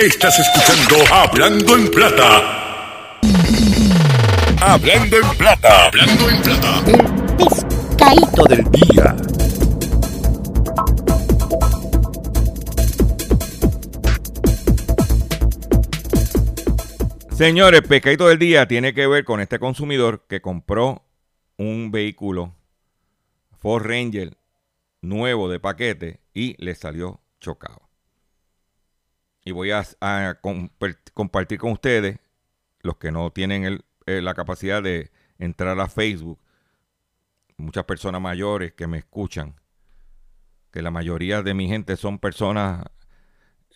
Estás escuchando Hablando en Plata. Hablando en Plata. Hablando en Plata. El pescadito del día. Señores, pescadito del día tiene que ver con este consumidor que compró un vehículo Ford Ranger nuevo de paquete y le salió chocado. Y voy a, a comp- compartir con ustedes, los que no tienen eh, la capacidad de entrar a Facebook, muchas personas mayores que me escuchan, que la mayoría de mi gente son personas,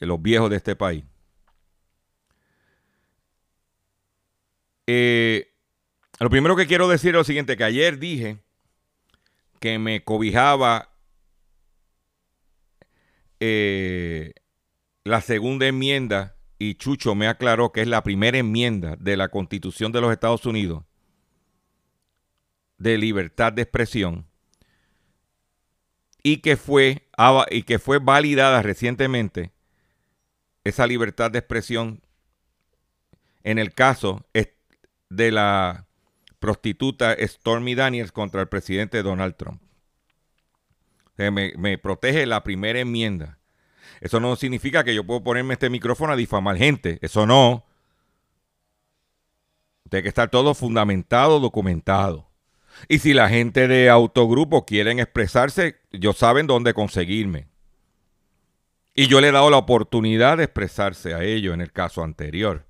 eh, los viejos de este país. Eh, lo primero que quiero decir es lo siguiente, que ayer dije que me cobijaba eh, la segunda enmienda y Chucho me aclaró que es la primera enmienda de la Constitución de los Estados Unidos de libertad de expresión y que fue y que fue validada recientemente esa libertad de expresión en el caso de la prostituta Stormy Daniels contra el presidente Donald Trump. Me, me protege la primera enmienda. Eso no significa que yo puedo ponerme este micrófono a difamar gente. Eso no. Tiene que estar todo fundamentado, documentado. Y si la gente de autogrupo quieren expresarse, ellos saben dónde conseguirme. Y yo le he dado la oportunidad de expresarse a ellos en el caso anterior.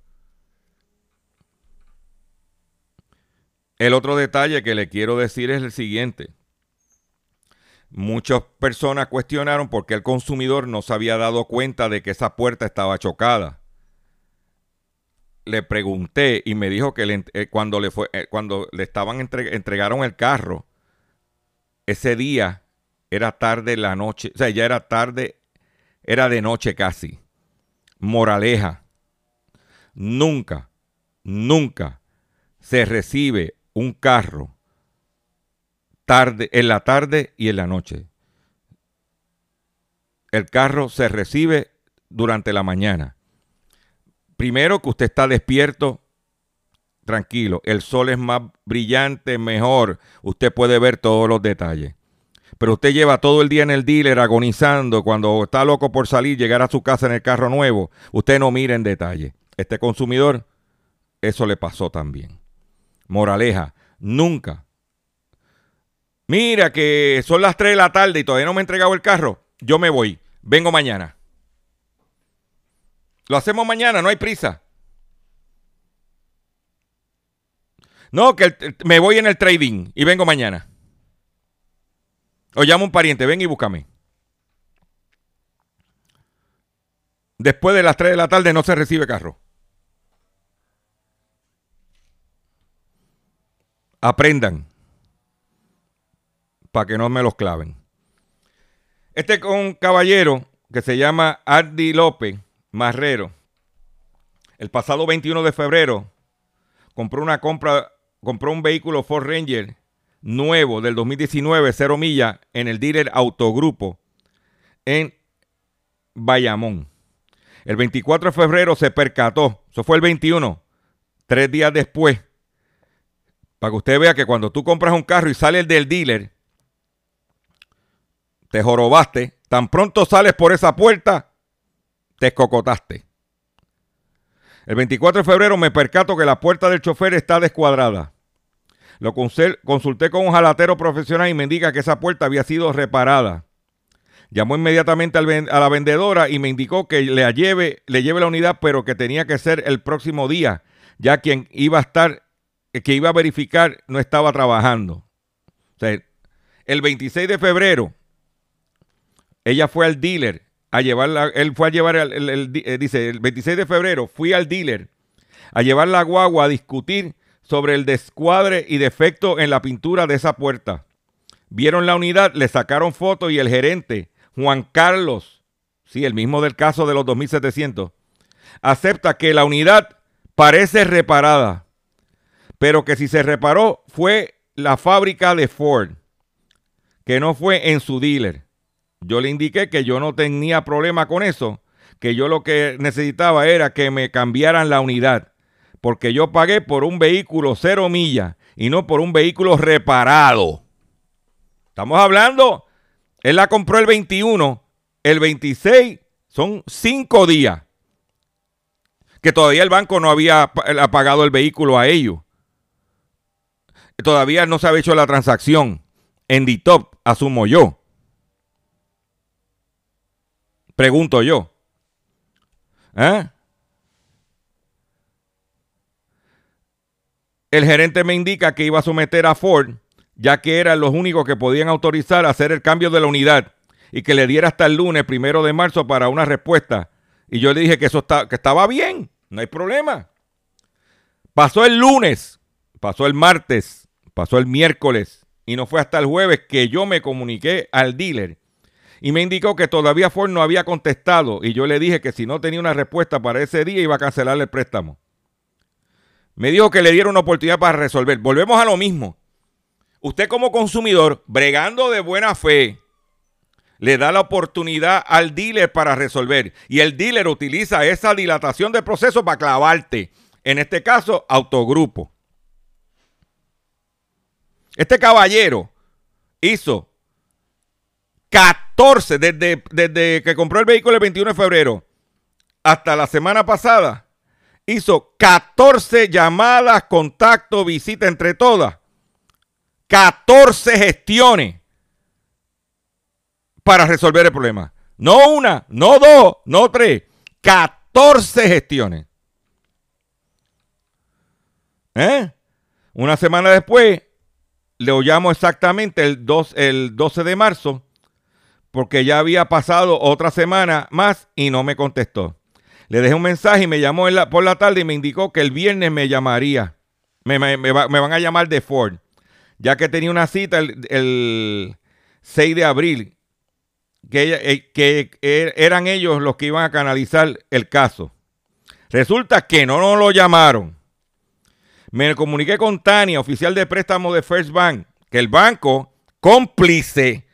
El otro detalle que le quiero decir es el siguiente. Muchas personas cuestionaron por qué el consumidor no se había dado cuenta de que esa puerta estaba chocada. Le pregunté y me dijo que le- eh, cuando, le fue, eh, cuando le estaban entre- entregaron el carro, ese día era tarde la noche, o sea, ya era tarde, era de noche casi. Moraleja, nunca, nunca se recibe un carro tarde, en la tarde y en la noche. El carro se recibe durante la mañana. Primero que usted está despierto, tranquilo. El sol es más brillante, mejor. Usted puede ver todos los detalles. Pero usted lleva todo el día en el dealer agonizando cuando está loco por salir, llegar a su casa en el carro nuevo. Usted no mira en detalle. Este consumidor, eso le pasó también. Moraleja, nunca. Mira que son las 3 de la tarde y todavía no me he entregado el carro. Yo me voy. Vengo mañana. Lo hacemos mañana, no hay prisa. No, que me voy en el trading y vengo mañana. O llamo a un pariente, ven y búscame. Después de las 3 de la tarde no se recibe carro. Aprendan. Para que no me los claven. Este con un caballero que se llama Ardi López Marrero. El pasado 21 de febrero compró una compra, compró un vehículo Ford Ranger nuevo del 2019, cero millas, en el dealer Autogrupo en Bayamón. El 24 de febrero se percató, eso fue el 21, tres días después, para que usted vea que cuando tú compras un carro y sales del dealer, te jorobaste, tan pronto sales por esa puerta, te escocotaste. El 24 de febrero me percato que la puerta del chofer está descuadrada. Lo consulté con un jalatero profesional y me indica que esa puerta había sido reparada. Llamó inmediatamente a la vendedora y me indicó que le lleve, le lleve la unidad, pero que tenía que ser el próximo día, ya quien iba a estar, que iba a verificar no estaba trabajando. El 26 de febrero, ella fue al dealer a llevarla, él fue a llevar, el- eh, dice, el 26 de febrero fui al dealer a llevar la guagua a discutir sobre el descuadre y defecto en la pintura de esa puerta. Vieron la unidad, le sacaron fotos y el gerente, Juan Carlos, sí, el mismo del caso de los 2700, acepta que la unidad parece reparada, pero que si se reparó fue la fábrica de Ford, que no fue en su dealer. Yo le indiqué que yo no tenía problema con eso, que yo lo que necesitaba era que me cambiaran la unidad, porque yo pagué por un vehículo cero millas y no por un vehículo reparado. Estamos hablando, él la compró el 21, el 26 son cinco días que todavía el banco no había pagado el vehículo a ellos. Todavía no se había hecho la transacción en DITOP, asumo yo. Pregunto yo. ¿Eh? El gerente me indica que iba a someter a Ford, ya que eran los únicos que podían autorizar hacer el cambio de la unidad y que le diera hasta el lunes primero de marzo para una respuesta. Y yo le dije que eso que estaba bien. No hay problema. Pasó el lunes, pasó el martes, pasó el miércoles y no fue hasta el jueves que yo me comuniqué al dealer y me indicó que todavía Ford no había contestado y yo le dije que si no tenía una respuesta para ese día iba a cancelar el préstamo. Me dijo que le diera una oportunidad para resolver. Volvemos a lo mismo. Usted como consumidor, bregando de buena fe, le da la oportunidad al dealer para resolver. Y el dealer utiliza esa dilatación de proceso para clavarte. En este caso, autogrupo. Este caballero hizo 14, desde, desde que compró el vehículo el 21 de febrero hasta la semana pasada, hizo 14 llamadas, contacto, visita entre todas. 14 gestiones para resolver el problema. No una, no dos, no tres, 14 gestiones. ¿Eh? Una semana después, le llamo exactamente el, 2, el 12 de marzo, porque ya había pasado otra semana más y no me contestó. Le dejé un mensaje y me llamó por la tarde y me indicó que el viernes me llamaría. Me, van a llamar de Ford, ya que tenía una cita el, el 6 de abril que, eh, er, eran ellos los que iban a canalizar el caso. Resulta que no nos lo llamaron. Me comuniqué con Tania, oficial de préstamo de First Bank, que el banco cómplice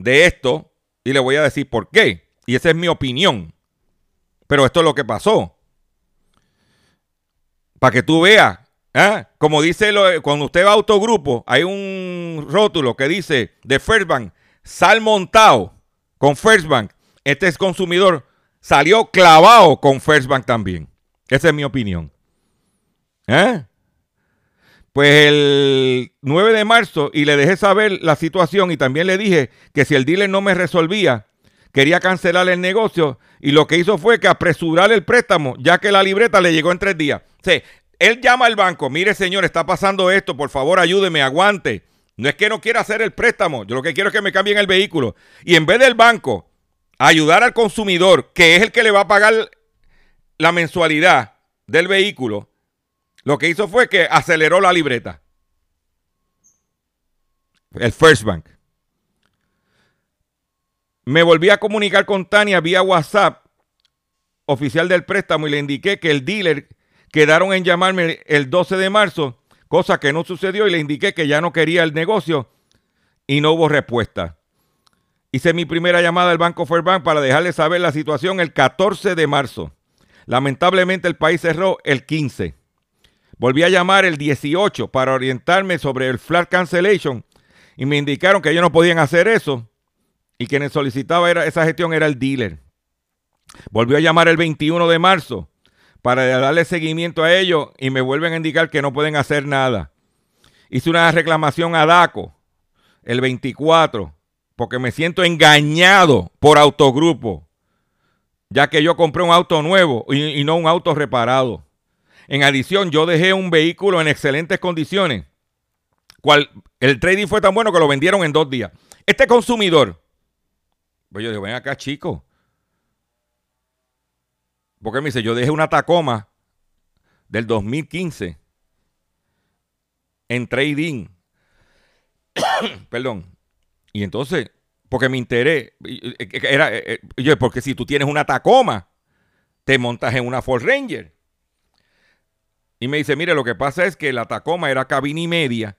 de esto, y le voy a decir por qué. Y esa es mi opinión. Pero esto es lo que pasó. Para que tú veas, ¿eh? como dice, lo, cuando usted va a autogrupo, hay un rótulo que dice de First Bank, sal montado con First Bank, este consumidor salió clavado con First Bank también. Esa es mi opinión. ¿Eh? Pues el 9 de marzo y le dejé saber la situación y también le dije que si el dealer no me resolvía, quería cancelar el negocio y lo que hizo fue que apresurar el préstamo, ya que la libreta le llegó en tres días. O él llama al banco, mire señor, está pasando esto, por favor ayúdeme, aguante. No es que no quiera hacer el préstamo, yo lo que quiero es que me cambien el vehículo. Y en vez del banco ayudar al consumidor, que es el que le va a pagar la mensualidad del vehículo, lo que hizo fue que aceleró la libreta. El First Bank. Me volví a comunicar con Tania vía WhatsApp, oficial del préstamo, y le indiqué que el dealer quedaron en llamarme el 12 de marzo cosa que no sucedió y le indiqué que ya no quería el negocio y no hubo respuesta. Hice mi primera llamada al Banco Fairbank para dejarle saber la situación el 14 de marzo. Lamentablemente el país cerró el 15. Volví a llamar el 18 para orientarme sobre el flat cancellation y me indicaron que ellos no podían hacer eso y quien solicitaba esa gestión era el dealer. Volvió a llamar el 21 de marzo para darle seguimiento a ellos y me vuelven a indicar que no pueden hacer nada. Hice una reclamación a DACO el 24 porque me siento engañado por autogrupo, ya que yo compré un auto nuevo y, no un auto reparado. En adición, yo dejé un vehículo en excelentes condiciones. Cual, el trading fue tan bueno que lo vendieron en dos días. Este consumidor, pues yo digo, ven acá, chico, porque me dice, yo dejé una Tacoma del 2015 en trading. Perdón. Y entonces, porque me enteré, era, eh, eh, porque si tú tienes una Tacoma, te montas en una Ford Ranger. Y me dice, mire, lo que pasa es que la Tacoma era cabina y media.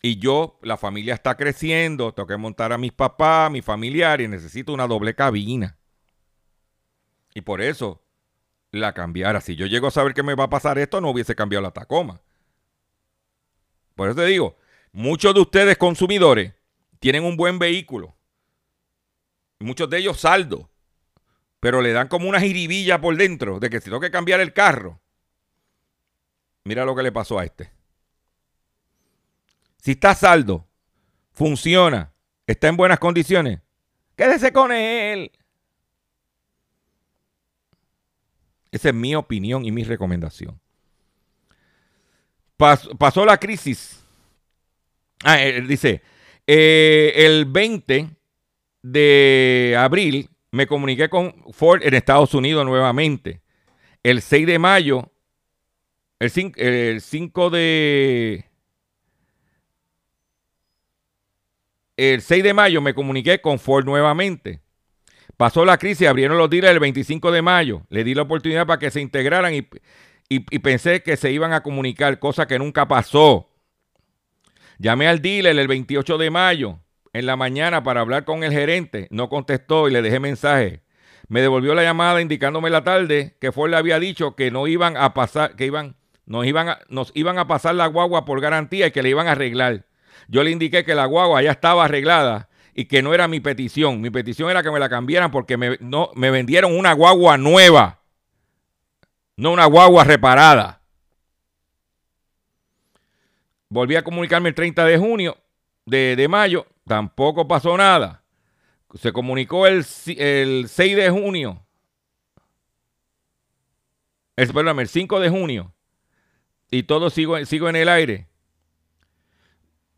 Y yo, la familia está creciendo, tengo que montar a mis papás, a mi familiar y necesito una doble cabina. Y por eso la cambiara. Si yo llego a saber que me va a pasar esto, no hubiese cambiado la Tacoma. Por eso te digo, muchos de ustedes consumidores tienen un buen vehículo. Muchos de ellos saldo. Pero le dan como una jiribilla por dentro de que si tengo que cambiar el carro. Mira lo que le pasó a este. Si está saldo, funciona, está en buenas condiciones, quédese con él. Esa es mi opinión y mi recomendación. pasó la crisis. Ah, él dice, eh, el 20 de abril me comuniqué con Ford en Estados Unidos nuevamente. El 6 de mayo, el 5, de... El 6 de mayo me comuniqué con Ford nuevamente. Pasó la crisis, abrieron los dealers el 25 de mayo. Le di la oportunidad para que se integraran y, y, pensé que se iban a comunicar, cosa que nunca pasó. Llamé al dealer el 28 de mayo en la mañana para hablar con el gerente. No contestó y le dejé mensaje. Me devolvió la llamada indicándome la tarde que Ford le había dicho que no iban a pasar, que iban, nos iban a, nos iban a pasar la guagua por garantía y que le iban a arreglar. Yo le indiqué que la guagua ya estaba arreglada y que no era mi petición. Mi petición era que me la cambiaran porque me, no, me vendieron una guagua nueva, no una guagua reparada. Volví a comunicarme el 30 de junio, de, de mayo, Tampoco pasó nada. Se comunicó el, 6 de junio. El, el 5 de junio. Y todo sigo, sigo en el aire.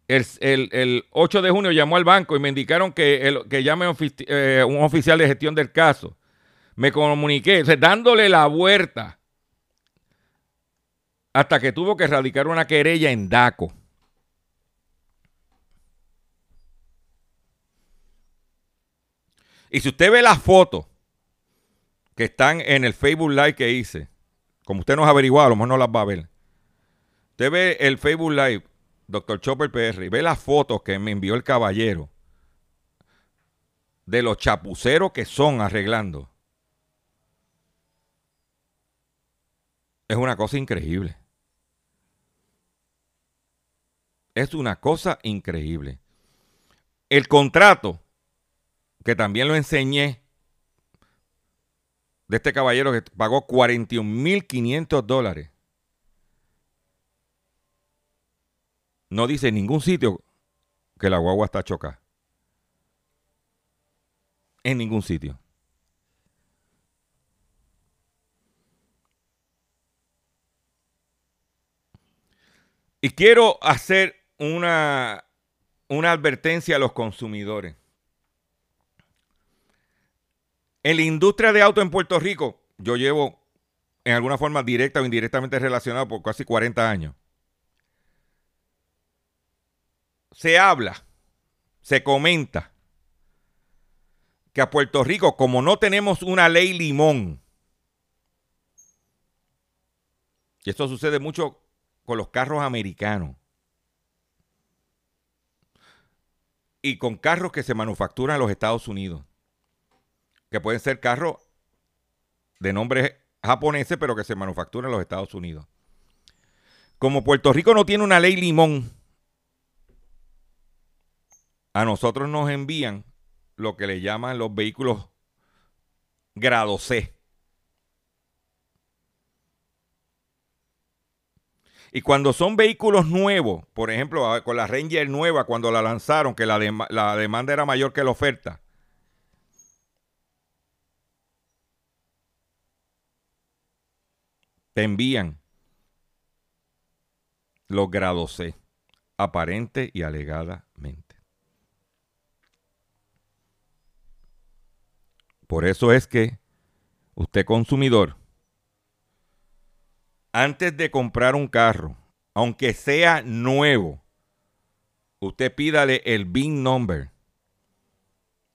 El, 8 de junio llamó al banco y me indicaron que, el, que llame eh, un oficial de gestión del caso. Me comuniqué, dándole la vuelta hasta que tuvo que radicar una querella en DACO. Y si usted ve las fotos que están en el Facebook Live que hice, como usted nos ha averiguado, a lo mejor no las va a ver. Usted ve el Facebook Live, Dr. Chopper PR, y ve las fotos que me envió el caballero de los chapuceros que son arreglando. Es una cosa increíble. Es una cosa increíble. El contrato que también lo enseñé, de este caballero que pagó 41.500 dólares. No dice en ningún sitio que la guagua está chocada. En ningún sitio. Y quiero hacer una, una advertencia a los consumidores. En la industria de auto en Puerto Rico, yo llevo en alguna forma directa o indirectamente relacionado por casi 40 años. Se habla, se comenta que a Puerto Rico, como no tenemos una ley limón, y esto sucede mucho con los carros americanos, y con carros que se manufacturan en los Estados Unidos que pueden ser carros de nombre japoneses, pero que se manufacturan en los Estados Unidos. Como Puerto Rico no tiene una ley limón, a nosotros nos envían lo que le llaman los vehículos grado C. Y cuando son vehículos nuevos, por ejemplo, con la Ranger nueva, cuando la lanzaron, que la, la demanda era mayor que la oferta, te envían los grados C, aparente y alegadamente. Por eso es que usted consumidor, antes de comprar un carro, aunque sea nuevo, usted pídale el BIN number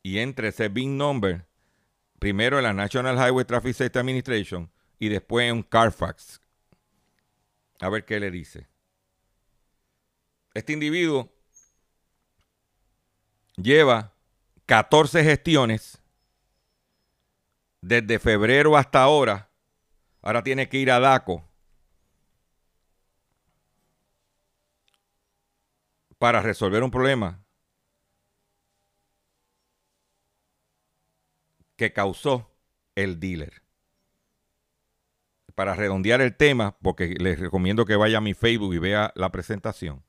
y entre ese BIN number, primero en la National Highway Traffic Safety Administration, y después un Carfax. A ver qué le dice. Este individuo lleva 14 gestiones desde febrero hasta ahora, ahora tiene que ir a DACO para resolver un problema que causó el dealer. Para redondear el tema, porque les recomiendo que vaya a mi Facebook y vea la presentación,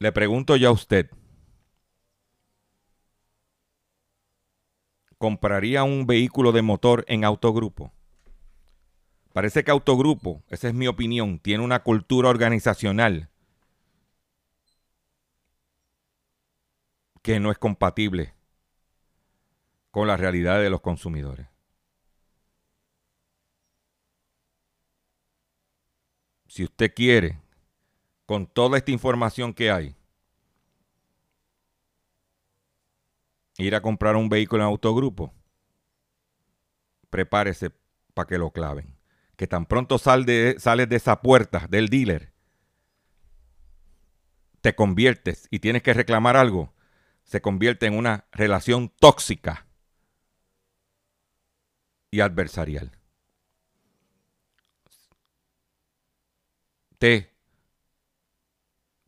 le pregunto yo a usted, ¿compraría un vehículo de motor en autogrupo? Parece que autogrupo, esa es mi opinión, tiene una cultura organizacional que no es compatible con la realidad de los consumidores. Si usted quiere, con toda esta información que hay, ir a comprar un vehículo en autogrupo, prepárese para que lo claven. Que tan pronto sales de, sales de esa puerta del dealer, te conviertes y tienes que reclamar algo, se convierte en una relación tóxica y adversarial. Usted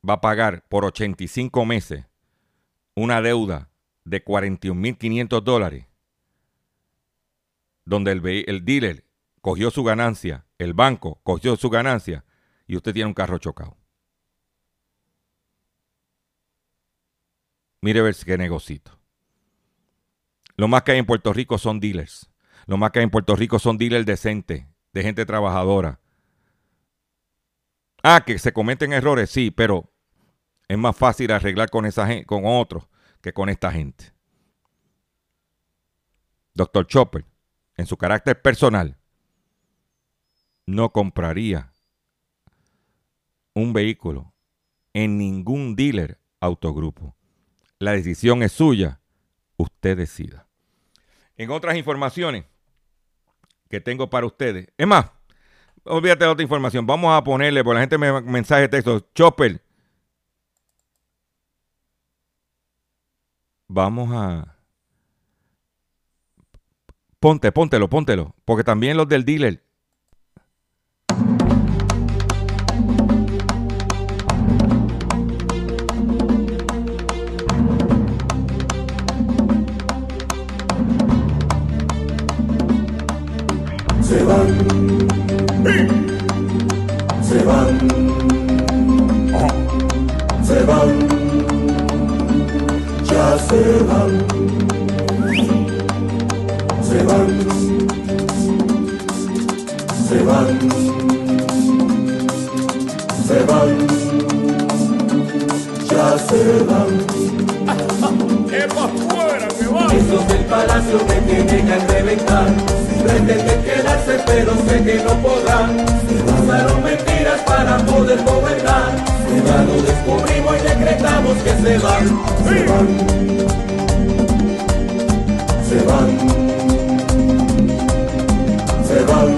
va a pagar por 85 meses una deuda de 41.500 dólares, donde el, el dealer cogió su ganancia, el banco cogió su ganancia y usted tiene un carro chocado. Mire ver qué negocito. Lo más que hay en Puerto Rico son dealers. Lo más que hay en Puerto Rico son dealers decentes, de gente trabajadora. Ah, que se cometen errores, sí, pero es más fácil arreglar con esa gente, con otros que con esta gente. Doctor Chopper, en su carácter personal, no compraría un vehículo en ningún dealer autogrupo. La decisión es suya, usted decida. En otras informaciones, que tengo para ustedes. Es más, olvídate de otra información. Vamos a ponerle, por la gente me mensaje de texto, Chopper. Vamos a. Ponte, póntelo, póntelo. Porque también los del dealer se van, se van, se van, se van, ya se van. ¡Es para afuera, que van! Esos del palacio me tienen que reventar pretenden quedarse pero sé que no podrán. Se pasaron mentiras para poder gobernar. Se van, lo descubrimos y decretamos que se van. Se van. Se van. Se van.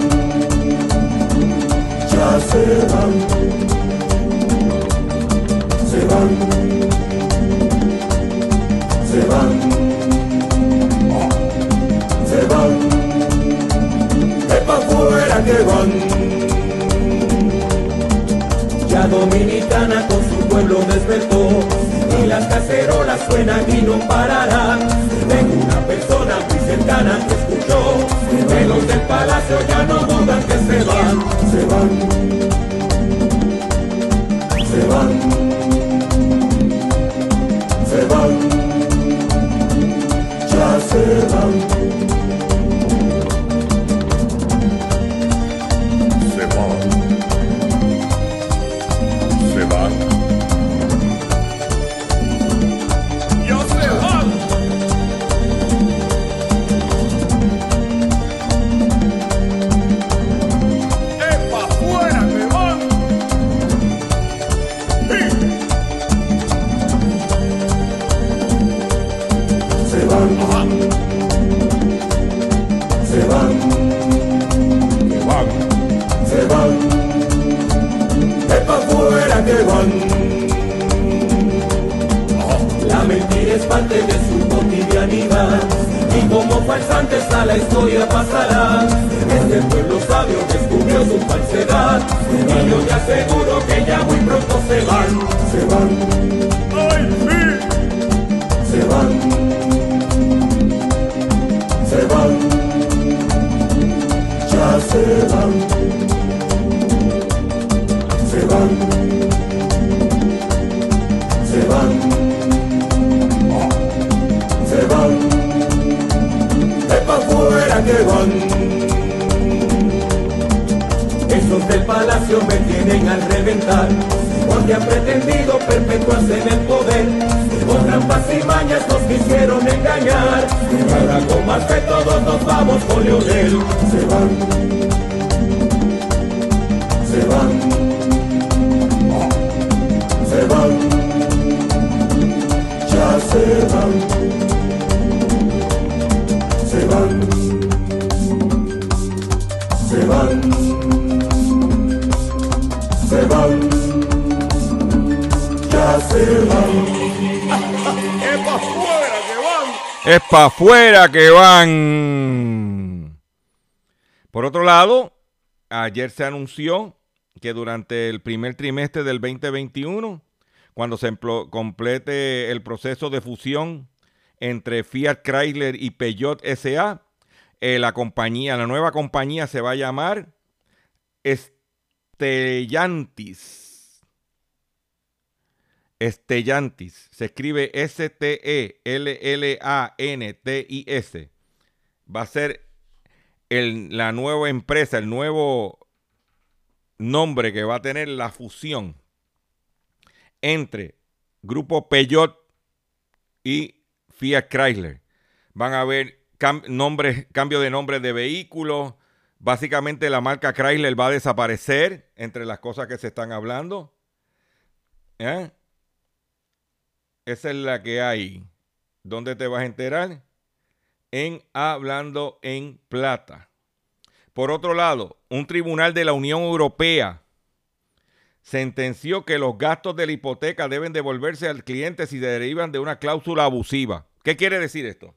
Ya se van. Se van. Se van. República Quebón. Ya dominicana con su pueblo despertó y las cacerolas suenan y no pararán. Tengo una persona muy cercana que escuchó que los del palacio ya no dudan que se van, se van, se van, se van, ya se van. Ya muy pronto se van. Se van. ¡Ay, sí! Se van. Se van. Ya se van. Se van. Se van. Se van pa' fuera que van. Del palacio me tienen al reventar, porque han pretendido perpetuarse en el poder. Con trampas y mañas nos quisieron engañar, y ahora con más que todos nos vamos con Leonel. Se van, se van, se van, ya se van Es para afuera que van. Por otro lado, ayer se anunció que durante el primer trimestre del 2021, cuando se complete el proceso de fusión entre Fiat Chrysler y Peugeot SA. Eh, la compañía, la nueva compañía se va a llamar Stellantis. Stellantis. Se escribe S-T-E-L-L-A-N-T-I-S. Va a ser la nueva empresa, el nuevo nombre que va a tener la fusión entre Grupo Peugeot y Fiat Chrysler. Van a haber nombres, cambio de nombre de vehículos. Básicamente la marca Chrysler va a desaparecer entre las cosas que se están hablando. ¿Eh? Esa es la que hay. ¿Dónde te vas a enterar? En Hablando en Plata. Por otro lado, un tribunal de la Unión Europea sentenció que los gastos de la hipoteca deben devolverse al cliente si derivan de una cláusula abusiva. ¿Qué quiere decir esto?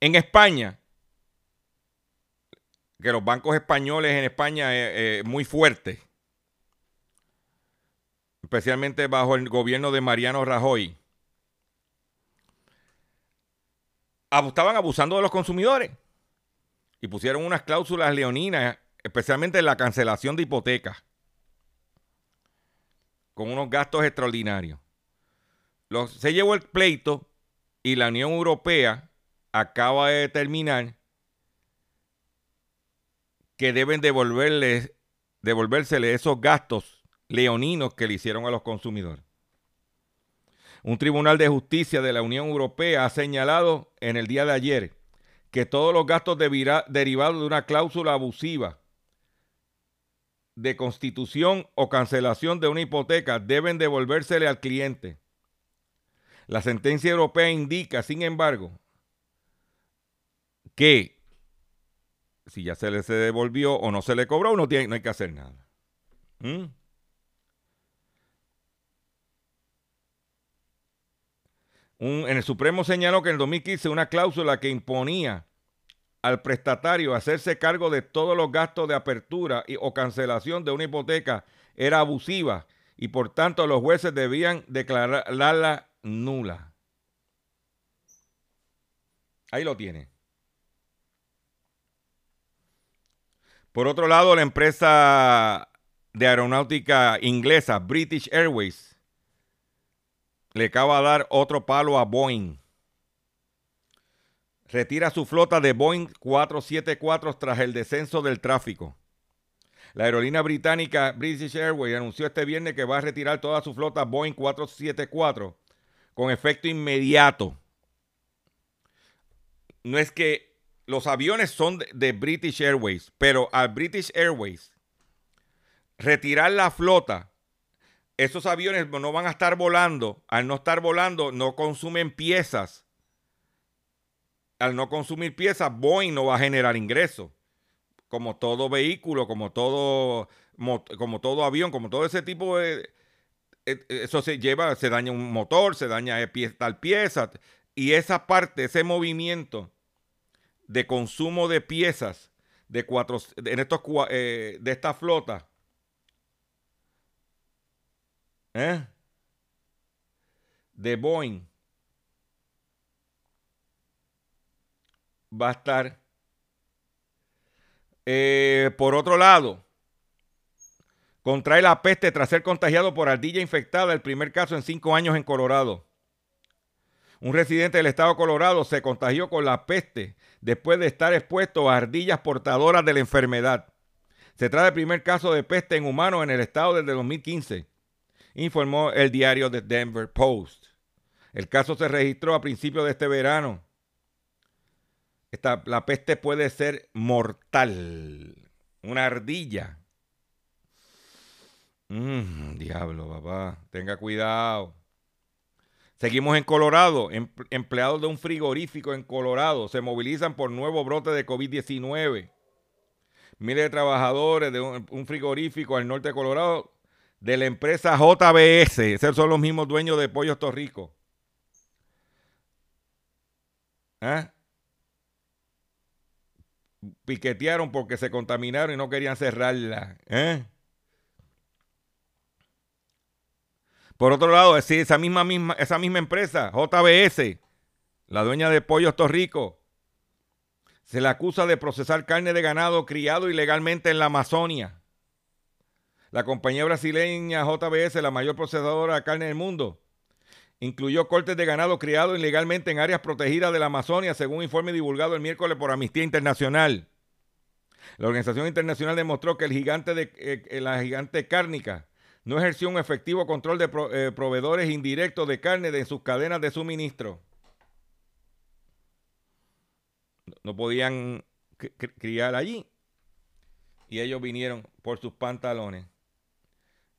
En España, que los bancos españoles en España es eh, eh, muy fuertes, especialmente bajo el gobierno de Mariano Rajoy, estaban abusando de los consumidores y pusieron unas cláusulas leoninas, especialmente en la cancelación de hipotecas con unos gastos extraordinarios. se llevó el pleito y la Unión Europea acaba de determinar que deben devolverle, devolvérsele esos gastos leoninos que le hicieron a los consumidores. Un tribunal de justicia de la Unión Europea ha señalado en el día de ayer que todos los gastos derivados de una cláusula abusiva de constitución o cancelación de una hipoteca deben devolvérsele al cliente. La sentencia europea indica, sin embargo, que si ya se le se devolvió o no se le cobró, no, tiene, no hay que hacer nada. ¿Mm? En el Supremo señaló que en el 2015 una cláusula que imponía al prestatario hacerse cargo de todos los gastos de apertura y, o cancelación de una hipoteca era abusiva y por tanto los jueces debían declararla nula. Ahí lo tiene. Por otro lado, la empresa de aeronáutica inglesa, British Airways, le acaba de dar otro palo a Boeing retira su flota de Boeing 474 tras el descenso del tráfico. La aerolínea británica British Airways anunció este viernes que va a retirar toda su flota Boeing 474 con efecto inmediato. No es que los aviones son de, British Airways, pero al British Airways retirar la flota, esos aviones no van a estar volando. Al no estar volando, no consumen piezas al no consumir piezas, Boeing no va a generar ingresos. Como todo vehículo, como todo, como todo avión, como todo ese tipo de... Eso se lleva, se daña un motor, se daña tal pieza. y esa parte, ese movimiento de consumo de piezas de cuatro, en estos, eh, de esta flota, ¿eh? de Boeing, va a estar. Eh, por otro lado, contrae la peste tras ser contagiado por ardilla infectada, el primer caso en cinco años en Colorado. Un residente del estado de Colorado se contagió con la peste después de estar expuesto a ardillas portadoras de la enfermedad. Se trata del primer caso de peste en humanos en el estado desde 2015, informó el diario The Denver Post. El caso se registró a principios de este verano. Esta, la peste puede ser mortal. Una ardilla Mm, diablo, papá. Tenga cuidado. Seguimos en Colorado. Em, empleados de un frigorífico en Colorado se movilizan por nuevo brote de COVID-19. Miles de trabajadores de un, frigorífico al norte de Colorado de la empresa JBS. Esos son los mismos dueños de Pollos Torrico. ¿Ah? Piquetearon porque se contaminaron y no querían cerrarla. ¿Eh? Por otro lado, esa misma, misma, esa misma empresa, JBS, la dueña de Pollos Torrico, se le acusa de procesar carne de ganado criado ilegalmente en la Amazonia. La compañía brasileña JBS, la mayor procesadora de carne del mundo, incluyó cortes de ganado criado ilegalmente en áreas protegidas de la Amazonia, según un informe divulgado el miércoles por Amnistía Internacional. La organización internacional demostró que el gigante de eh, la gigante cárnica no ejerció un efectivo control de eh, proveedores indirectos de carne de sus cadenas de suministro. No podían criar allí. Y ellos vinieron por sus pantalones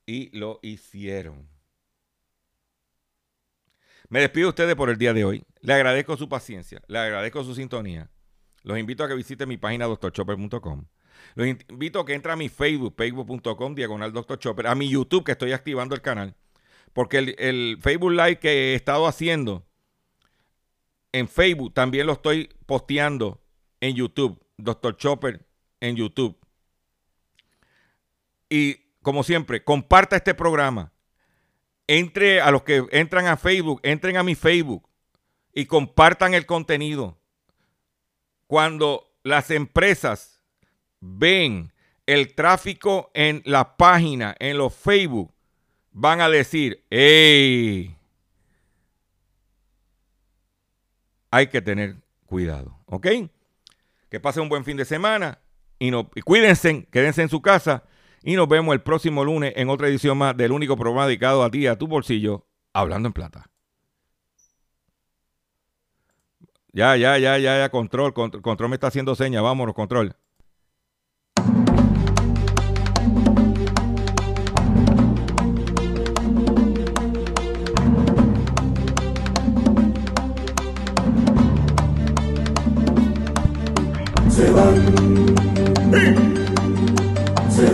y lo hicieron. Me despido de ustedes por el día de hoy. Le agradezco su paciencia, le agradezco su sintonía. Los invito a que visiten mi página doctorchopper.com los invito a que entre a mi Facebook, facebook.com, diagonal Dr. Chopper, a mi YouTube, que estoy activando el canal. Porque el, Facebook Live que he estado haciendo en Facebook también lo estoy posteando en YouTube, Dr. Chopper en YouTube. Y como siempre, comparta este programa. Entre a los que entran a Facebook, entren a mi Facebook y compartan el contenido. Cuando las empresas ven el tráfico en la página, en los Facebook, van a decir, hey, hay que tener cuidado, ¿ok? Que pasen un buen fin de semana y, no, y cuídense, quédense en su casa y nos vemos el próximo lunes en otra edición más del único programa dedicado a ti, a tu bolsillo, hablando en plata. Ya, ya, ya, ya, ya, control, control, control me está haciendo señas, vámonos, control. se van,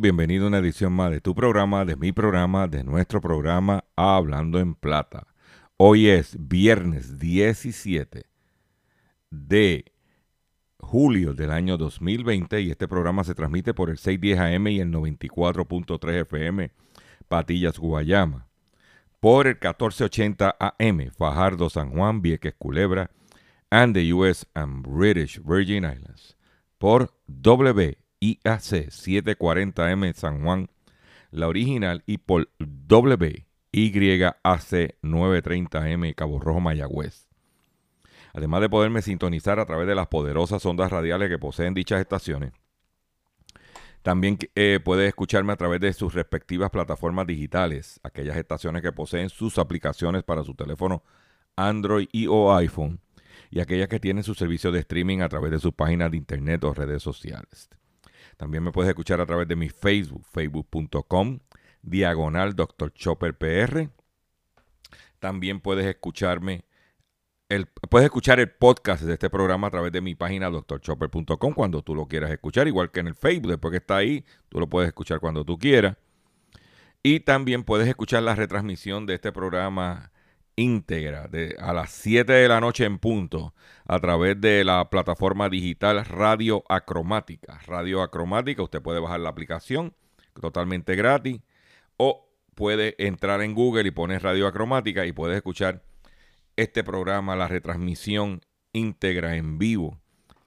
Bienvenido a una edición más de tu programa, de mi programa, de nuestro programa Hablando en Plata. Hoy es viernes 17 de julio del año 2020 y este programa se transmite por el 610 AM y el 94.3 FM Patillas Guayama, por el 1480 AM Fajardo San Juan Vieques Culebra and the US and British Virgin Islands, por WIAC 740M San Juan, la original, y por WYAC 930M Cabo Rojo Mayagüez. Además de poderme sintonizar a través de las poderosas ondas radiales que poseen dichas estaciones, también eh, puedes escucharme a través de sus respectivas plataformas digitales, aquellas estaciones que poseen sus aplicaciones para su teléfono Android y o iPhone, y aquellas que tienen su servicio de streaming a través de sus páginas de internet o redes sociales. También me puedes escuchar a través de mi Facebook, facebook.com, diagonal Dr. Chopper PR. También puedes escucharme, el, puedes escuchar el podcast de este programa a través de mi página drchopper.com cuando tú lo quieras escuchar, igual que en el Facebook, después que está ahí, tú lo puedes escuchar cuando tú quieras. Y también puedes escuchar la retransmisión de este programa íntegra a las 7 de la noche en punto a través de la plataforma digital Radio Acromática. Radio Acromática, usted puede bajar la aplicación totalmente gratis o puede entrar en Google y poner Radio Acromática y puede escuchar este programa, la retransmisión íntegra en vivo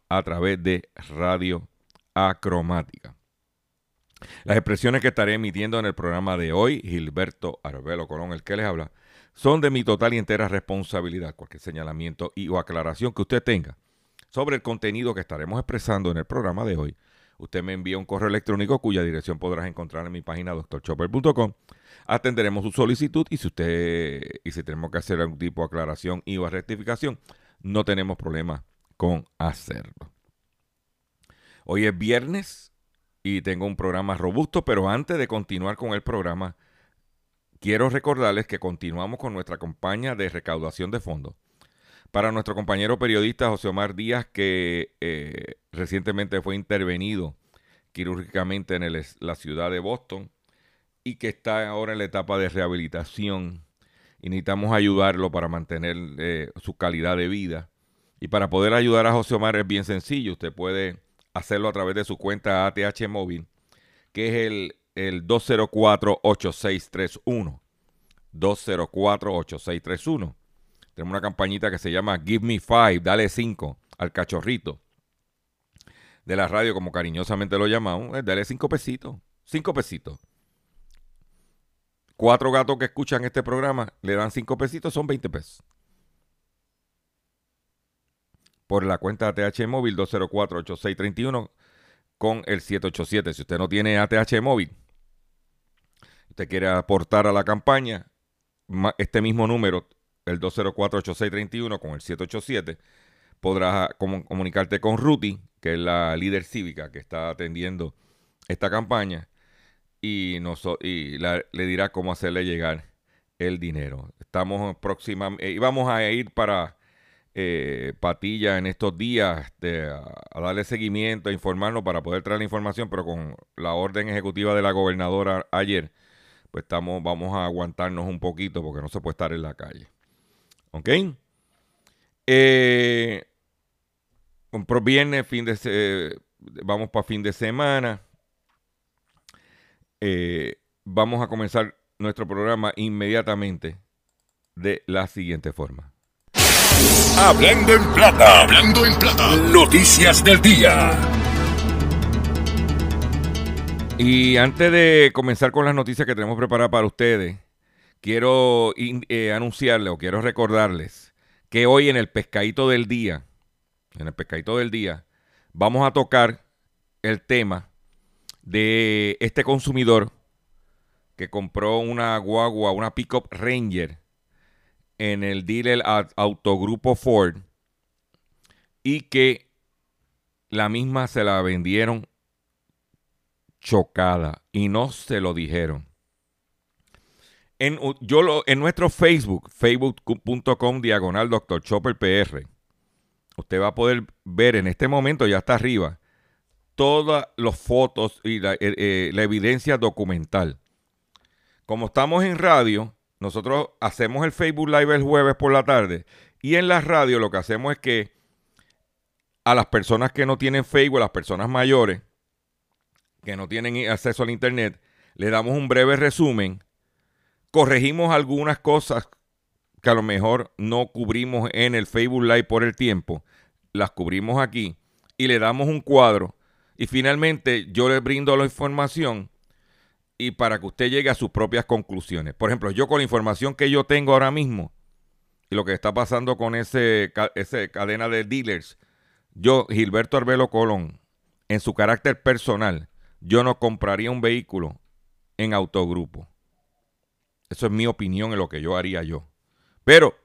a través de Radio Acromática. Las expresiones que estaré emitiendo en el programa de hoy, Gilberto Arbelo Colón, el que les habla, son de mi total y entera responsabilidad. Cualquier señalamiento y o aclaración que usted tenga sobre el contenido que estaremos expresando en el programa de hoy, usted me envía un correo electrónico cuya dirección podrás encontrar en mi página doctorchopper.com. Atenderemos su solicitud y si usted y si tenemos que hacer algún tipo de aclaración y o rectificación, no tenemos problema con hacerlo. Hoy es viernes y tengo un programa robusto, pero antes de continuar con el programa, quiero recordarles que continuamos con nuestra campaña de recaudación de fondos. Para nuestro compañero periodista José Omar Díaz, que eh, recientemente fue intervenido quirúrgicamente en la ciudad de Boston y que está ahora en la etapa de rehabilitación y necesitamos ayudarlo para mantener eh, su calidad de vida. Y para poder ayudar a José Omar es bien sencillo. Usted puede hacerlo a través de su cuenta ATH Móvil, que es el, el 204-8631. 204-8631. Tenemos una campañita que se llama Give Me Five, dale 5 al cachorrito de la radio, como cariñosamente lo llamamos. eh, dale 5 pesitos. 5 pesitos. Cuatro gatos que escuchan este programa le dan 5 pesitos, son 20 pesos. Por la cuenta ATH móvil 204-8631 con el 787. Si usted no tiene ATH móvil, usted quiere aportar a la campaña, este mismo número, el 204-8631 con el 787, podrás comu- comunicarte con Ruti, que es la líder cívica que está atendiendo esta campaña, y, y le dirá cómo hacerle llegar el dinero. Estamos próxima, eh, y vamos a ir para eh, Patilla en estos días a, a darle seguimiento, a informarnos para poder traer la información, pero con la orden ejecutiva de la gobernadora ayer, pues estamos, vamos a aguantarnos un poquito porque no se puede estar en la calle. ¿Ok? Eh, viernes, fin de se- vamos para fin de semana. Eh, vamos a comenzar nuestro programa inmediatamente de la siguiente forma. Hablando en plata. Hablando en plata. Noticias del día. Y antes de comenzar con las noticias que tenemos preparadas para ustedes, quiero eh, anunciarles o quiero recordarles que hoy en el pescadito del día, en el pescadito del día, vamos a tocar el tema de este consumidor que compró una guagua, una pickup Ranger en el dealer autogrupo Ford y que la misma se la vendieron chocada y no se lo dijeron. En, yo lo, en nuestro Facebook, facebook.com diagonal Dr. Chopper PR, usted va a poder ver en este momento, ya está arriba, todas las fotos y la, eh, eh, la evidencia documental. Como estamos en radio, nosotros hacemos el Facebook Live el jueves por la tarde y en la radio lo que hacemos es que a las personas que no tienen Facebook, a las personas mayores que no tienen acceso al Internet, le damos un breve resumen, corregimos algunas cosas que a lo mejor no cubrimos en el Facebook Live por el tiempo, las cubrimos aquí y le damos un cuadro. Y finalmente yo le brindo la información y para que usted llegue a sus propias conclusiones. Por ejemplo, yo con la información que yo tengo ahora mismo y lo que está pasando con ese, cadena de dealers, yo, Gilberto Arbelo Colón, en su carácter personal, yo no compraría un vehículo en autogrupo. Eso es mi opinión en lo que yo haría yo. Pero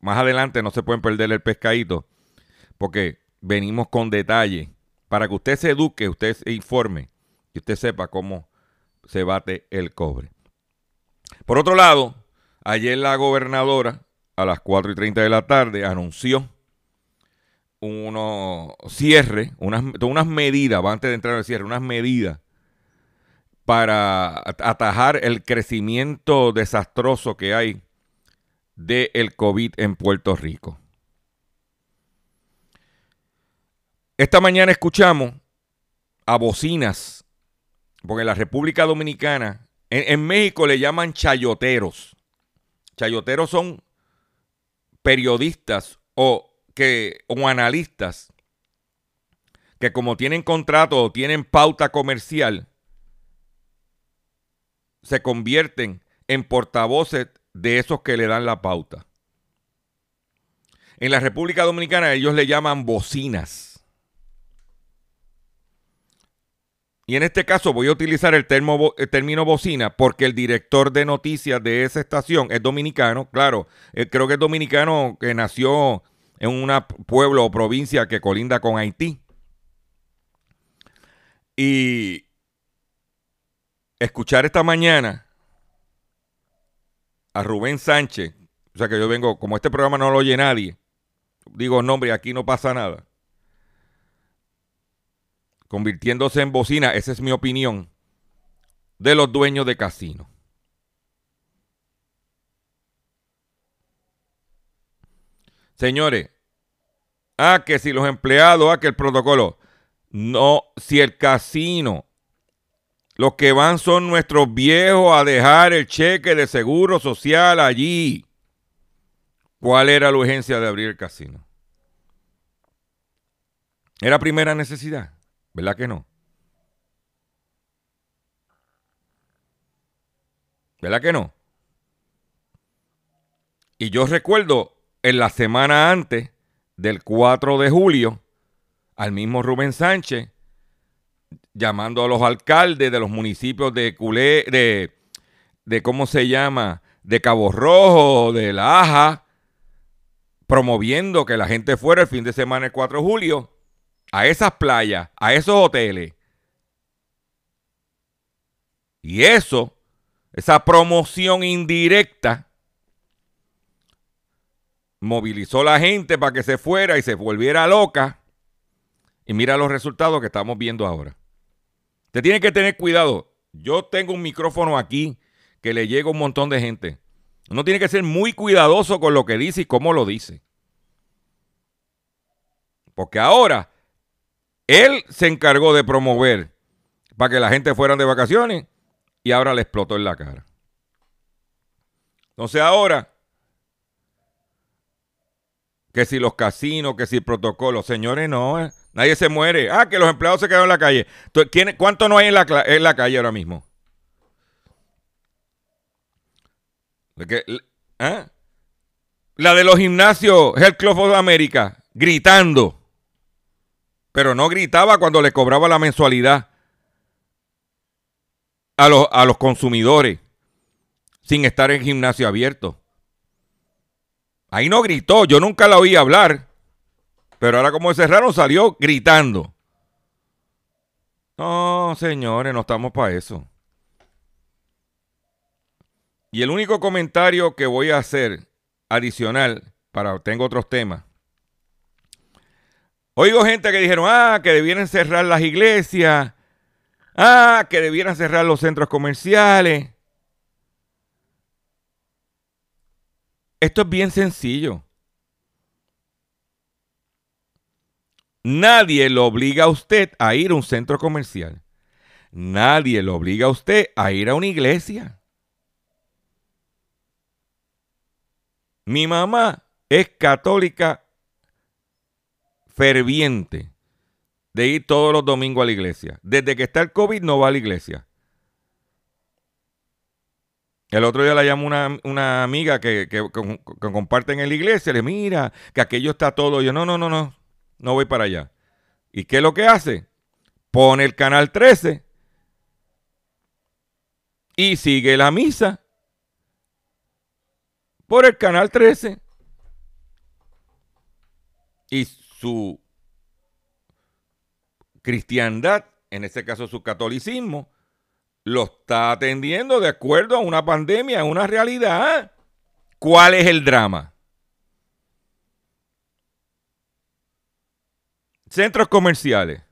más adelante no se pueden perder el pescadito porque venimos con detalle para que usted se eduque, usted se informe y usted sepa cómo se bate el cobre. Por otro lado, ayer la gobernadora a las 4 y 30 de la tarde anunció unos cierre, unas, unas medidas, antes de entrar al cierre, unas medidas para atajar el crecimiento desastroso que hay del el COVID en Puerto Rico. Esta mañana escuchamos a bocinas, porque en la República Dominicana, en, en México le llaman chayoteros. Chayoteros son periodistas o que, o analistas que como tienen contrato o tienen pauta comercial, se convierten en portavoces de esos que le dan la pauta. En la República Dominicana ellos le llaman bocinas. Y en este caso voy a utilizar el, término bocina porque el director de noticias de esa estación es dominicano, claro, eh, creo que es dominicano que nació en un pueblo o provincia que colinda con Haití. Y escuchar esta mañana a Rubén Sánchez, o sea que yo vengo, como este programa no lo oye nadie, digo nombre, aquí no pasa nada, convirtiéndose en bocina, esa es mi opinión, de los dueños de casinos. Señores, ah, que si los empleados, ah, que el protocolo. No, si el casino, los que van son nuestros viejos a dejar el cheque de seguro social allí. ¿Cuál era la urgencia de abrir el casino? Era primera necesidad, ¿verdad que no? ¿Verdad que no? Y yo recuerdo en la semana antes del 4 de julio al mismo Rubén Sánchez llamando a los alcaldes de los municipios de Culé, de, de cómo se llama, de Cabo Rojo, de La Aja, promoviendo que la gente fuera el fin de semana el 4 de julio a esas playas, a esos hoteles. Y eso, esa promoción indirecta, movilizó la gente para que se fuera y se volviera loca. Y mira los resultados que estamos viendo ahora. Te tiene que tener cuidado. Yo tengo un micrófono aquí que le llega a un montón de gente. Uno tiene que ser muy cuidadoso con lo que dice y cómo lo dice. Porque ahora él se encargó de promover para que la gente fuera de vacaciones y ahora le explotó en la cara. Entonces ahora que si los casinos, que si el protocolo. Señores, no, eh. nadie se muere. Ah, que los empleados se quedaron en la calle. ¿Cuánto no hay en la, en la calle ahora mismo? ¿eh? La de los gimnasios Health Club of America, gritando. Pero no gritaba cuando le cobraba la mensualidad a los, a los consumidores sin estar en gimnasio abierto. Ahí no gritó, yo nunca la oí hablar. Pero ahora como cerraron salió gritando. No, señores, no estamos para eso. Y el único comentario que voy a hacer adicional, para tengo otros temas. Oigo gente que dijeron, ah, que debieran cerrar las iglesias, ah, que debieran cerrar los centros comerciales. Esto es bien sencillo. Nadie lo obliga a usted a ir a un centro comercial. Nadie lo obliga a usted a ir a una iglesia. Mi mamá es católica ferviente de ir todos los domingos a la iglesia. Desde que está el COVID no va a la iglesia. El otro día la llamó una, amiga que, que, comparten en la iglesia. Le mira, que aquello está todo. Yo, no, no, no, no. No voy para allá. ¿Y qué es lo que hace? Pone el canal 13 y sigue la misa por el canal 13. Y su cristiandad, en este caso su catolicismo, lo está atendiendo de acuerdo a una pandemia, a una realidad. ¿Cuál es el drama? Centros comerciales.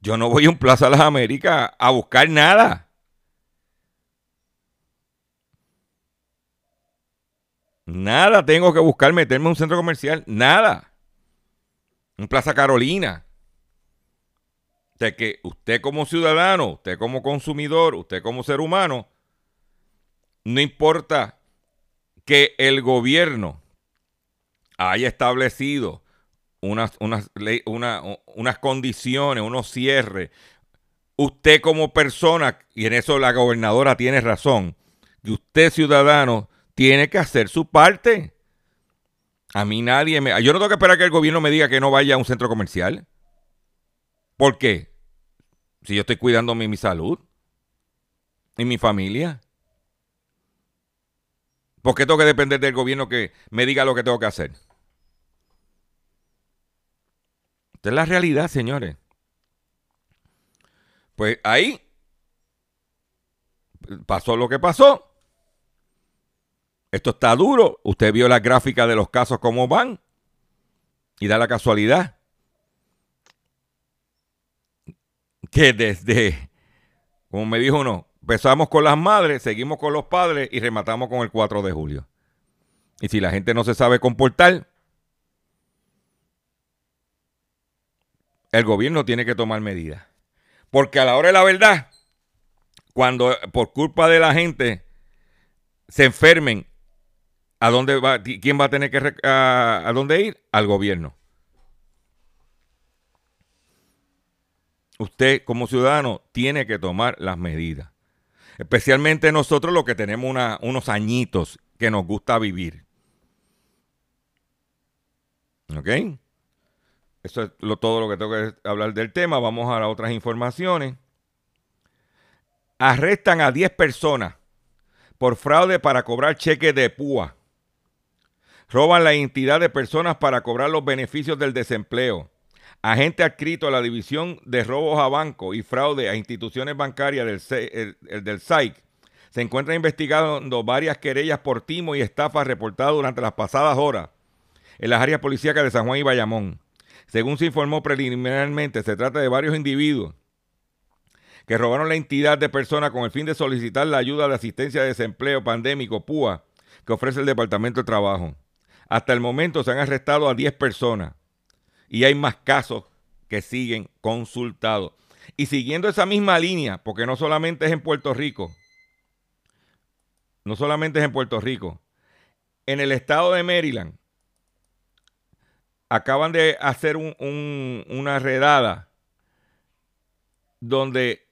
Yo no voy a un Plaza de las Américas a buscar nada. Nada tengo que buscar meterme en un centro comercial. Nada. Un Plaza Carolina. De que usted como ciudadano, usted como consumidor, usted como ser humano, no importa que el gobierno haya establecido unas, unas, unas condiciones, unos cierres, usted como persona, y en eso la gobernadora tiene razón, que usted ciudadano tiene que hacer su parte. A mí nadie me... Yo no tengo que esperar que el gobierno me diga que no vaya a un centro comercial. ¿Por qué? Si yo estoy cuidando mi, salud y mi familia. ¿Por qué tengo que depender del gobierno que me diga lo que tengo que hacer? Esta es la realidad, señores. Pues ahí pasó lo que pasó. Esto está duro. Usted vio la gráfica de los casos cómo van. Y da la casualidad que desde, como me dijo uno, empezamos con las madres, seguimos con los padres y rematamos con el 4 de julio. Y si la gente no se sabe comportar, el gobierno tiene que tomar medidas. Porque a la hora de la verdad, cuando por culpa de la gente se enfermen, ¿a dónde va? ¿Quién va a tener que a, a dónde ir? Al gobierno. Usted como ciudadano tiene que tomar las medidas. Especialmente nosotros los que tenemos unos añitos que nos gusta vivir. ¿Ok? Eso es todo lo que tengo que hablar del tema. Vamos a otras informaciones. Arrestan a 10 personas por fraude para cobrar cheques de púa. Roban la identidad de personas para cobrar los beneficios del desempleo. Agente adscrito a la División de Robos a Banco y Fraude a Instituciones Bancarias del, del SAIC se encuentra investigando varias querellas por timo y estafa reportadas durante las pasadas horas en las áreas policíacas de San Juan y Bayamón. Según se informó preliminarmente, se trata de varios individuos que robaron la entidad de personas con el fin de solicitar la ayuda de asistencia de desempleo pandémico PUA que ofrece el Departamento de Trabajo. Hasta el momento se han arrestado a 10 personas y hay más casos que siguen consultados. Y siguiendo esa misma línea, porque no solamente es en Puerto Rico, no solamente es en Puerto Rico, en el estado de Maryland acaban de hacer una redada donde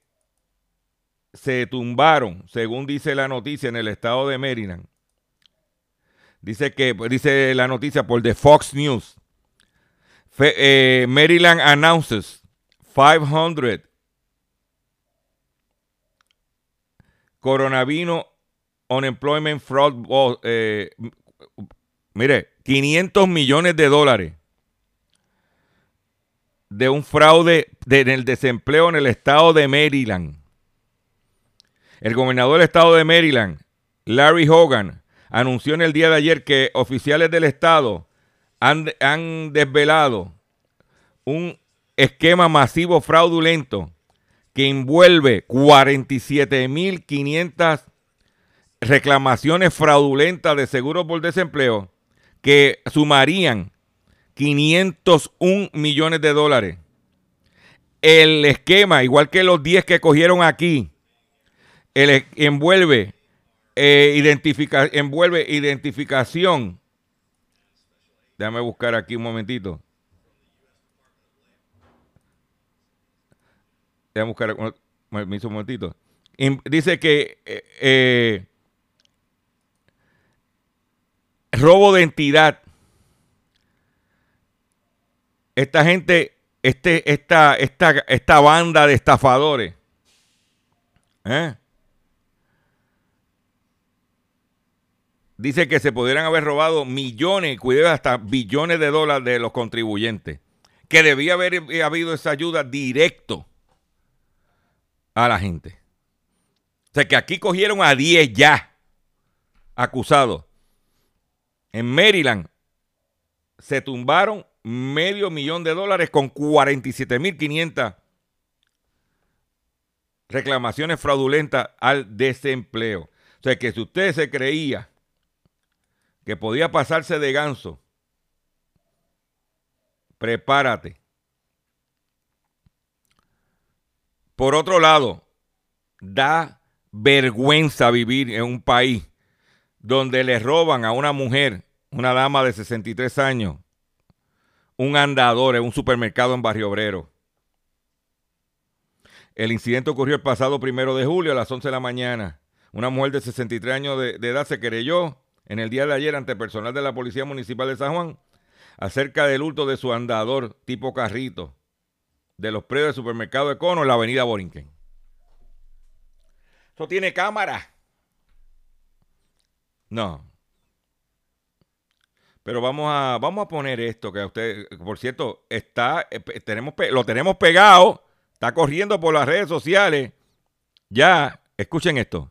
se tumbaron, según dice la noticia en el estado de Maryland. Dice que, dice la noticia por The Fox News. Eh, Maryland announces 500 coronavirus unemployment fraud. Eh, mire, 500 millones de dólares de un fraude en el desempleo en el estado de Maryland. El gobernador del estado de Maryland Larry Hogan, anunció en el día de ayer que oficiales del Estado han, desvelado un esquema masivo fraudulento que envuelve 47.500 reclamaciones fraudulentas de seguro por desempleo que sumarían 501 millones de dólares. El esquema, igual que los 10 que cogieron aquí, el, envuelve, eh, identifica, envuelve identificación. Déjame buscar aquí un momentito. Déjame buscar un, un momentito. Dice que eh, eh, robo de entidad. Esta gente, este, esta, esta, esta banda de estafadores. ¿eh? Dice que se pudieran haber robado millones, cuidado, hasta billones de dólares de los contribuyentes. Que debía haber habido esa ayuda directo a la gente. O sea que aquí cogieron a 10 ya acusados. En Maryland se tumbaron medio millón de dólares con 47.500 reclamaciones fraudulentas al desempleo. O sea que si usted se creía que podía pasarse de ganso, prepárate. Por otro lado, da vergüenza vivir en un país donde le roban a una mujer, una dama de 63 años, un andador en un supermercado en Barrio Obrero. El incidente ocurrió el pasado primero de julio a las 11 de la mañana. Una mujer de 63 años de, edad se querelló en el día de ayer ante personal de la Policía Municipal de San Juan acerca del hurto de su andador tipo carrito de los predios del supermercado Econo en la avenida Borinquen. Eso tiene cámara. No. Pero vamos a, vamos a poner esto que a usted, por cierto, está, eh, tenemos, lo tenemos pegado, está corriendo por las redes sociales. Ya, escuchen esto.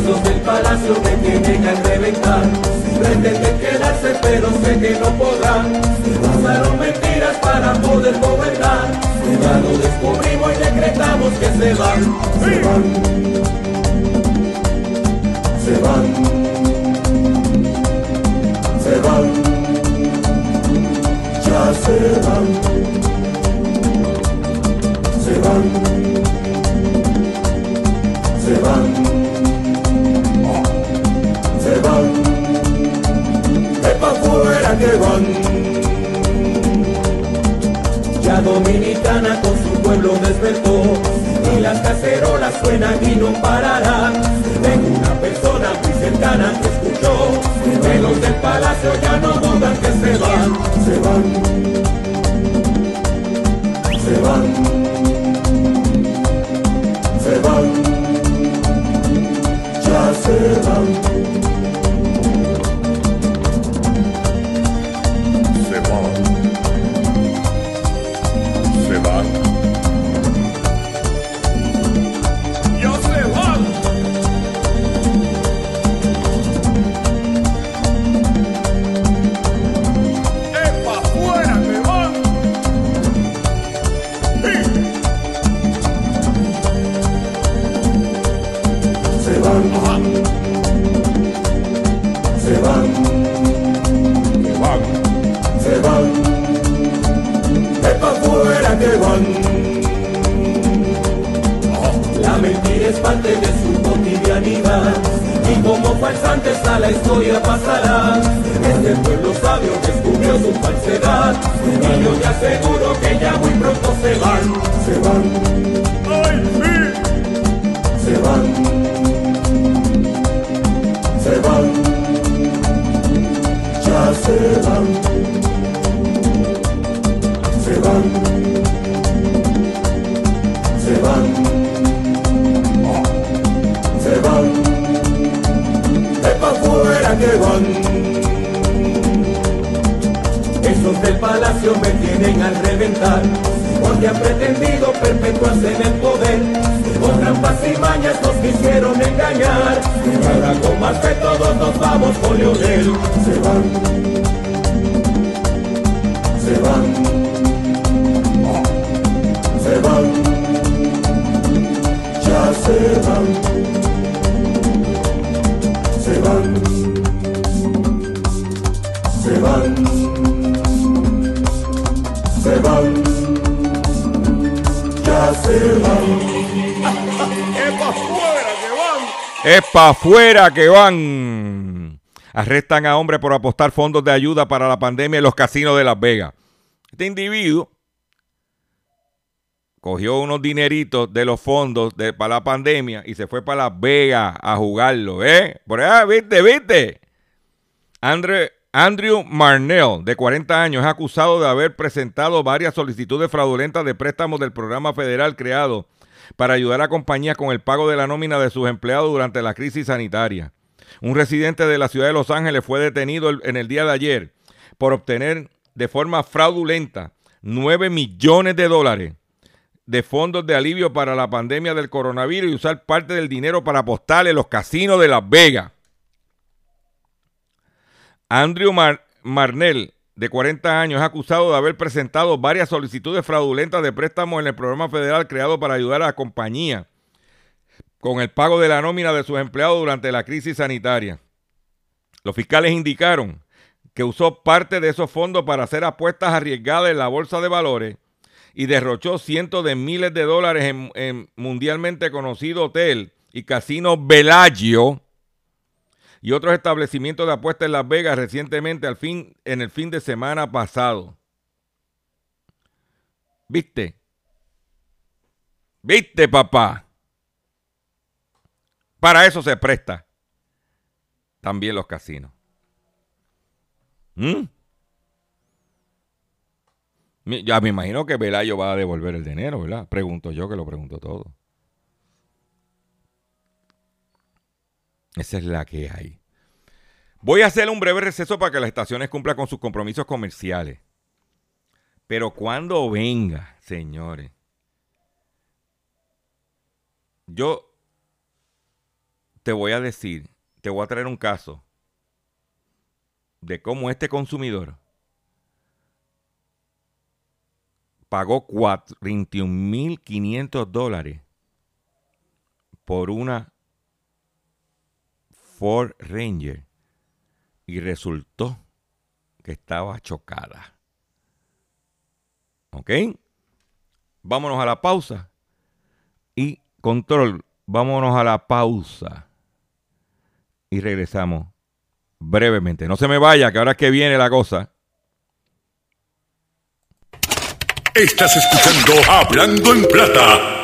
Esos del palacio me tienen a reventar. Pretenden quedarse, pero sé que no podrán. Usaron mentiras para poder gobernar. Ya lo descubrimos y decretamos que se van. Se van. Se van. Se van. Ya se van. Que van. Ya Dominicana con su pueblo despertó y las cacerolas suenan y no pararán. Tengo una persona muy cercana que escuchó que los del palacio ya no dudan que se van, se van, se van, se van, ya se van. La historia pasará. Este pueblo sabio descubrió su falsedad. Y yo te aseguro que ya muy pronto se van, se van. ¡Ay, sí! Se van. Se van. Ya se van. Se van. Fuera que van. Esos del palacio me tienen al reventar, porque han pretendido perpetuarse en el poder. Con trampas y mañas nos quisieron engañar, y ahora con más que todos nos vamos con Leonel. Se van, se van, se van, ya se van, se van, ¡Es pa' fuera que van! Es pa' afuera que van. Arrestan a hombre por apostar fondos de ayuda para la pandemia en los casinos de Las Vegas. Este individuo cogió unos dineritos de los fondos para la pandemia y se fue para Las Vegas a jugarlo, ¿eh? Por allá, ¿viste? ¿Viste? André, Andrew Marnell, de 40 años, es acusado de haber presentado varias solicitudes fraudulentas de préstamos del programa federal creado para ayudar a compañías con el pago de la nómina de sus empleados durante la crisis sanitaria. Un residente de la ciudad de Los Ángeles fue detenido en el día de ayer por obtener de forma fraudulenta 9 millones de dólares de fondos de alivio para la pandemia del coronavirus y usar parte del dinero para apostar en los casinos de Las Vegas. Andrew Marnell, de 40 años, es acusado de haber presentado varias solicitudes fraudulentas de préstamos en el programa federal creado para ayudar a la compañía con el pago de la nómina de sus empleados durante la crisis sanitaria. Los fiscales indicaron que usó parte de esos fondos para hacer apuestas arriesgadas en la bolsa de valores y derrochó cientos de miles de dólares en, en mundialmente conocido hotel y casino Bellagio y otros establecimientos de apuestas en Las Vegas recientemente al fin, en el fin de semana pasado. ¿Viste? ¿Viste, papá? Para eso se presta también los casinos. ¿Mm? Ya me imagino que Velayo va a devolver el dinero, ¿verdad? Pregunto yo que lo pregunto todo. Esa es la que hay. Voy a hacer un breve receso para que las estaciones cumplan con sus compromisos comerciales. Pero cuando venga, señores, yo te voy a decir, te voy a traer un caso de cómo este consumidor pagó 21.500 dólares por una Ford Ranger y resultó que estaba chocada. ¿Ok? Vámonos a la pausa. Y control, vámonos a la pausa. Y regresamos brevemente. No se me vaya, que ahora que viene la cosa. Estás escuchando Hablando en Plata.